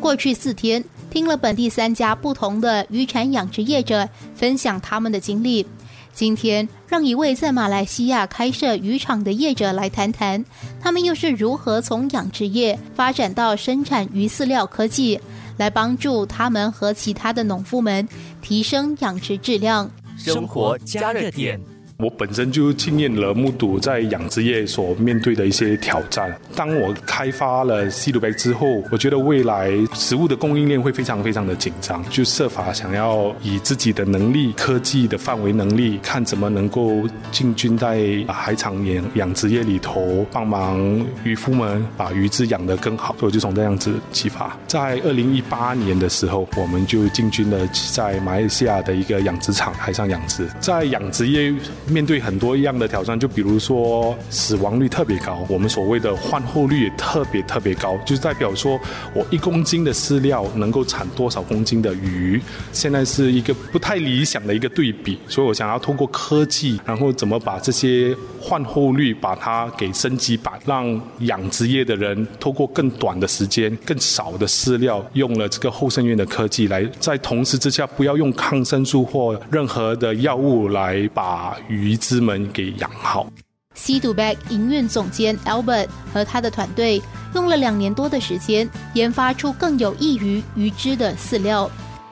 过去四天，听了本地三家不同的渔产养殖业者分享他们的经历。今天，让一位在马来西亚开设渔场的业者来谈谈，他们又是如何从养殖业发展到生产鱼饲料科技，来帮助他们和其他的农夫们提升养殖质量。生活加热点。我本身就经验了目睹在养殖业所面对的一些挑战。当我开发了西鲁贝之后，我觉得未来食物的供应链会非常非常的紧张，就设法想要以自己的能力、科技的范围能力，看怎么能够进军在海产养养殖业里头，帮忙渔夫们把鱼只养得更好。所以我就从这样子启发。在二零一八年的时候，我们就进军了在马来西亚的一个养殖场海上养殖，在养殖业。面对很多一样的挑战，就比如说死亡率特别高，我们所谓的换后率也特别特别高，就是代表说我一公斤的饲料能够产多少公斤的鱼，现在是一个不太理想的一个对比，所以我想要通过科技，然后怎么把这些换后率把它给升级版，让养殖业的人透过更短的时间、更少的饲料，用了这个后生源的科技来，在同时之下不要用抗生素或任何的药物来把鱼。鱼之们给养好。西杜贝营运总监 Albert 和他的团队用了两年多的时间，研发出更有益于鱼之的饲料。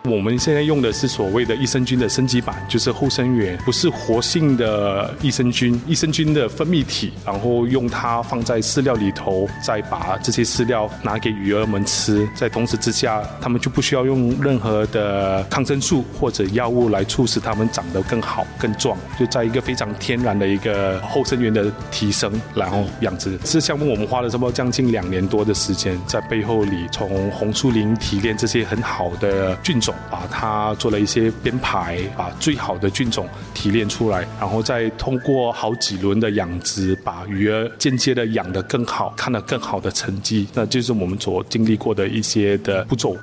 我们现在用的是所谓的益生菌的升级版，就是后生源，不是活性的益生菌，益生菌的分泌体，然后用它放在饲料里头，再把这些饲料拿给鱼儿们吃，在同时之下，他们就不需要用任何的抗生素或者药物来促使它们长得更好、更壮，就在一个非常天然的一个后生源的提升，然后养殖。这项目我们花了差不多将近两年多的时间，在背后里从红树林提炼这些很好的菌种。把它做了一些编排，把最好的菌种提炼出来，然后再通过好几轮的养殖，把鱼儿间接的养得更好，看到更好的成绩，那就是我们所经历过的一些的步骤。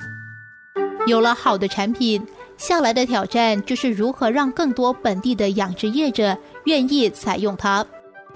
有了好的产品，下来的挑战就是如何让更多本地的养殖业者愿意采用它。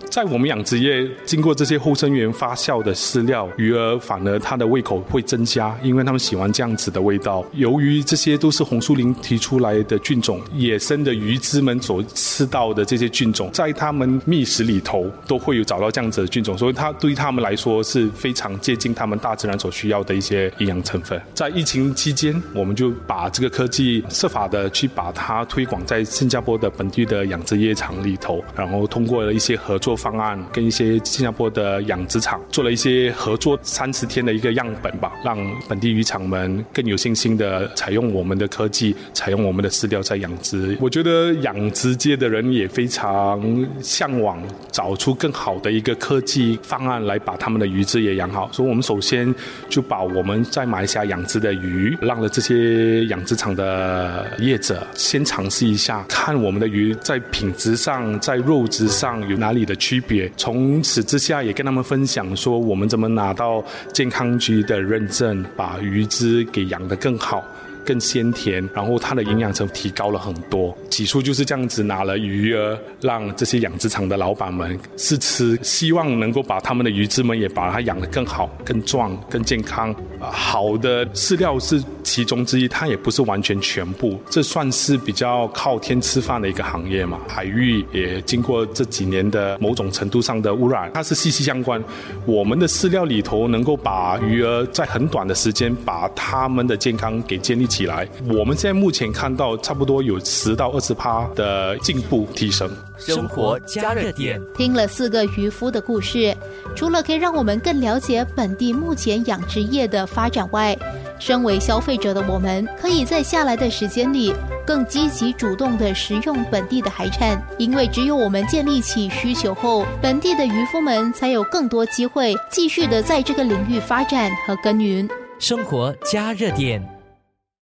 在我们养殖业，经过这些后生源发酵的饲料，鱼儿反而它的胃口会增加，因为他们喜欢这样子的味道。由于这些都是红树林提出来的菌种，野生的鱼只们所吃到的这些菌种，在他们觅食里头都会有找到这样子的菌种，所以它对于他们来说是非常接近他们大自然所需要的一些营养成分。在疫情期间，我们就把这个科技设法的去把它推广在新加坡的本地的养殖业场里头，然后通过了一些合作。做方案跟一些新加坡的养殖场做了一些合作，三十天的一个样本吧，让本地渔场们更有信心的采用我们的科技，采用我们的饲料在养殖。我觉得养殖界的人也非常向往找出更好的一个科技方案来把他们的鱼质也养好。所以，我们首先就把我们在马来西亚养殖的鱼，让了这些养殖场的业者先尝试一下，看我们的鱼在品质上、在肉质上有哪里的。区别，从此之下也跟他们分享说，我们怎么拿到健康局的认证，把鱼只给养得更好。更鲜甜，然后它的营养层提高了很多。起初就是这样子拿了鱼儿，让这些养殖场的老板们试吃，希望能够把他们的鱼子们也把它养得更好、更壮、更健康。好的饲料是其中之一，它也不是完全全部。这算是比较靠天吃饭的一个行业嘛。海域也经过这几年的某种程度上的污染，它是息息相关。我们的饲料里头能够把鱼儿在很短的时间把它们的健康给建立起。起来，我们现在目前看到差不多有十到二十趴的进步提升。生活加热点，听了四个渔夫的故事，除了可以让我们更了解本地目前养殖业的发展外，身为消费者的我们，可以在下来的时间里更积极主动的食用本地的海产，因为只有我们建立起需求后，本地的渔夫们才有更多机会继续的在这个领域发展和耕耘。生活加热点。